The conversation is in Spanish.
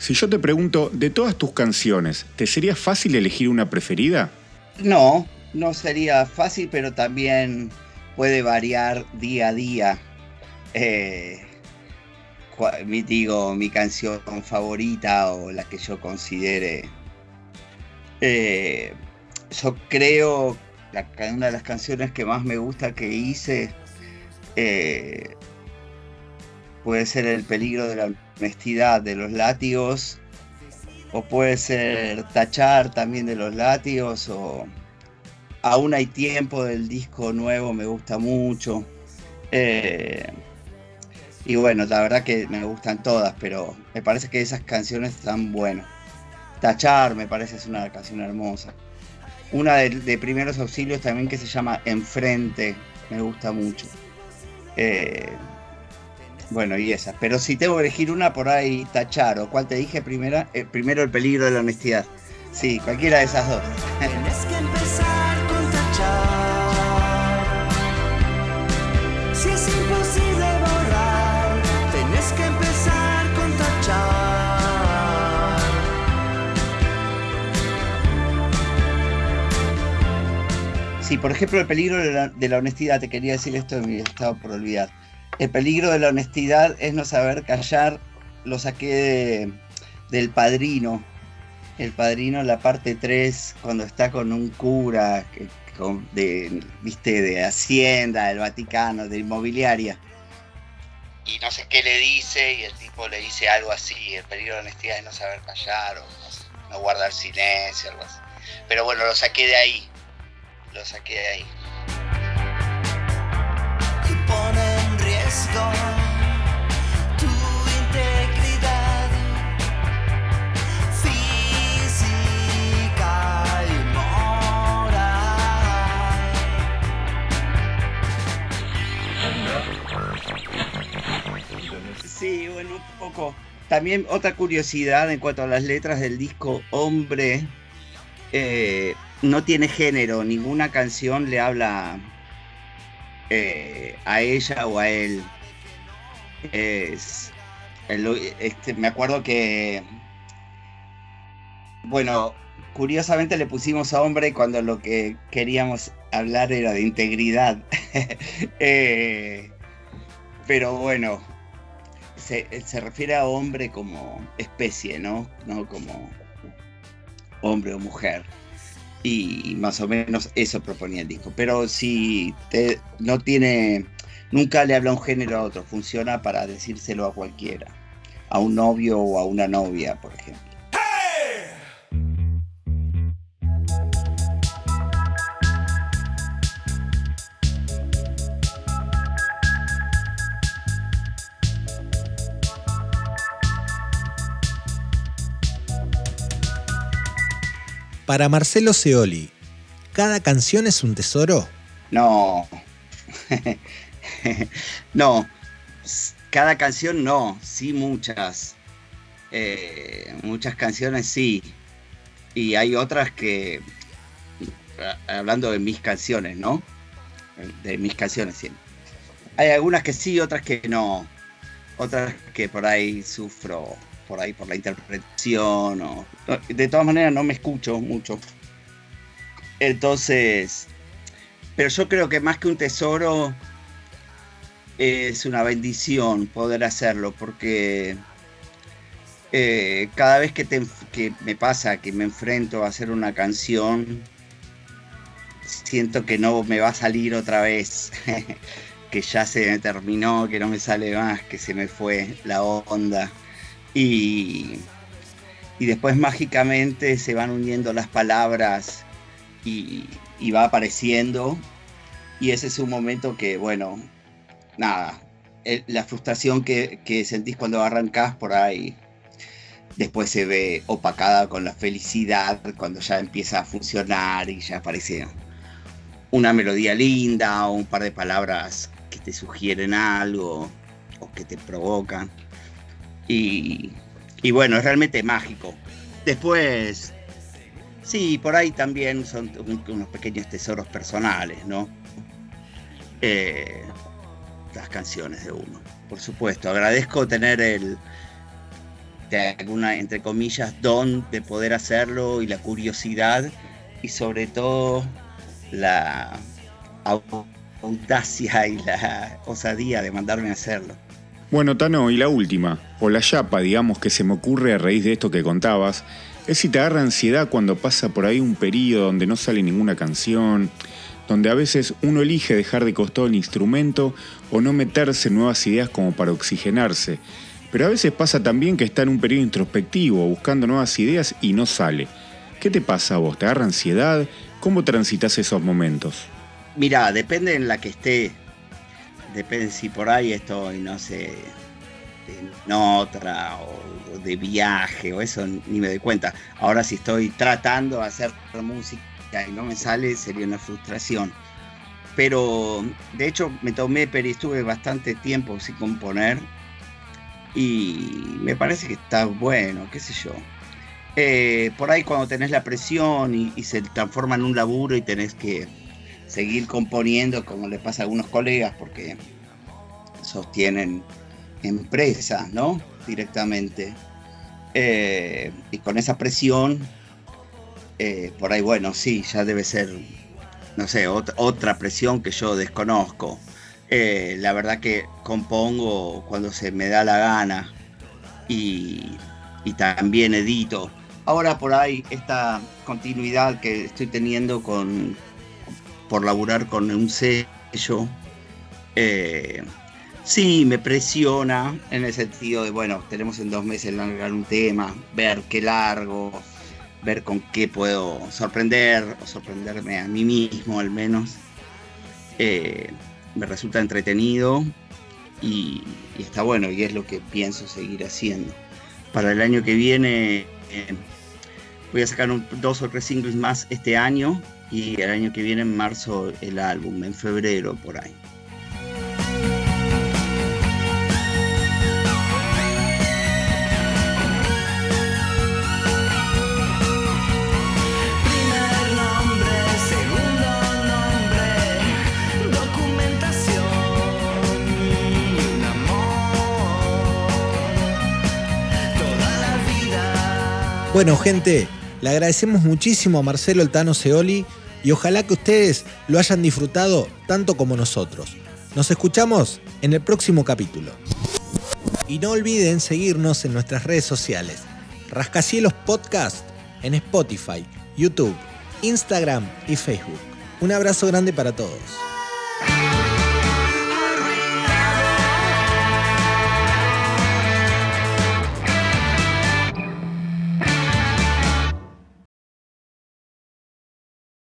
Si yo te pregunto, de todas tus canciones, ¿te sería fácil elegir una preferida? No, no sería fácil, pero también puede variar día a día. Eh, digo, mi canción favorita o la que yo considere. Eh, yo creo que una de las canciones que más me gusta que hice eh, puede ser El peligro de la honestidad de los látigos, o puede ser Tachar también de los látigos, o Aún hay tiempo del disco nuevo, me gusta mucho. Eh, y bueno, la verdad que me gustan todas, pero me parece que esas canciones están buenas. Tachar me parece es una canción hermosa. Una de, primeros auxilios también que se llama Enfrente, me gusta mucho. Eh, bueno, y esa. Pero si tengo que elegir una por ahí, tachar, o cuál te dije primera, eh, primero el peligro de la honestidad. Sí, cualquiera de esas dos. Tienes que empezar con tachar. Si es imposible borrar, tienes que empezar con tachar. Sí, por ejemplo, el peligro de la, de la honestidad, te quería decir esto me estaba por olvidar el peligro de la honestidad es no saber callar. Lo saqué del padrino. El padrino, la parte 3, cuando está con un cura de, ¿viste? de Hacienda, del Vaticano, de inmobiliaria. Y no sé qué le dice, y el tipo le dice algo así: el peligro de la honestidad es no saber callar o no, guardar silencio. Pero bueno, lo saqué de ahí. Lo saqué de ahí. También otra curiosidad en cuanto a las letras del disco Hombre, eh, no tiene género, ninguna canción le habla eh, a ella o a él. Es, este, me acuerdo que, bueno, curiosamente le pusimos a hombre cuando lo que queríamos hablar era de integridad. Eh, pero bueno, se, refiere a hombre como especie, ¿no? No como hombre o mujer y más o menos eso proponía el disco. Pero si no tiene, nunca le habla un género a otro, funciona para decírselo a cualquiera, a un novio o a una novia, por ejemplo. Para Marcelo Seoli, ¿cada canción es un tesoro? No. no. Cada canción no, sí muchas. Eh, muchas canciones sí. Y hay otras que, hablando de mis canciones, ¿no? De mis canciones, sí. Hay algunas que sí, otras que no. Otras que por ahí sufro por ahí por la interpretación. O, de todas maneras no me escucho mucho. Entonces, pero yo creo que más que un tesoro es una bendición poder hacerlo porque eh, cada vez que, que me pasa que me enfrento a hacer una canción, siento que no me va a salir otra vez, que ya se me terminó, que no me sale más, que se me fue la onda. Y, después mágicamente se van uniendo las palabras y, va apareciendo. Y ese es un momento que, bueno, nada, la frustración que, sentís cuando arrancás por ahí, después se ve opacada con la felicidad cuando ya empieza a funcionar y ya aparece una melodía linda o un par de palabras que te sugieren algo o que te provocan. Y, bueno, es realmente mágico. Después, sí, por ahí también son unos pequeños tesoros personales, ¿no? Eh, las canciones de uno, por supuesto. Agradezco tener el, alguna, entre comillas, don de poder hacerlo y la curiosidad y sobre todo la audacia y la osadía de mandarme a hacerlo. Bueno, Tano, y la última, o la chapa, digamos, que se me ocurre a raíz de esto que contabas, es si te agarra ansiedad cuando pasa por ahí un periodo donde no sale ninguna canción, donde a veces uno elige dejar de costado el instrumento o no meterse en nuevas ideas como para oxigenarse. Pero a veces pasa también que está en un periodo introspectivo, buscando nuevas ideas y no sale. ¿Qué te pasa a vos? ¿Te agarra ansiedad? ¿Cómo transitas esos momentos? Mira, depende en la que esté. Depende si por ahí estoy, no sé, en otra o de viaje o eso, ni me doy cuenta. Ahora si estoy tratando de hacer música y no me sale, sería una frustración. Pero de hecho me tomé, pero estuve bastante tiempo sin componer y me parece que está bueno, qué sé yo. Eh, por ahí cuando tenés la presión y, se transforma en un laburo y tenés que seguir componiendo como le pasa a algunos colegas porque sostienen empresas, ¿no? Directamente. Eh, y con esa presión, eh, por ahí, bueno, sí, ya debe ser, no sé, otra presión que yo desconozco. la verdad que compongo cuando se me da la gana y, y también edito ahora por ahí esta continuidad que estoy teniendo con por laburar con un sello, eh, sí me presiona en el sentido de, bueno, tenemos en dos meses largar un tema, ver qué largo, ver con qué puedo sorprender o sorprenderme a mí mismo al menos. Eh, me resulta entretenido y, está bueno y es lo que pienso seguir haciendo. Para el año que viene eh, voy a sacar dos o tres singles más este año y el año que viene en marzo el álbum, en febrero por ahí. Bueno, gente, le agradecemos muchísimo a Marcelo Altano Seoli y ojalá que ustedes lo hayan disfrutado tanto como nosotros. Nos escuchamos en el próximo capítulo. Y no olviden seguirnos en nuestras redes sociales. Rascacielos Podcast en Spotify, YouTube, Instagram y Facebook. Un abrazo grande para todos.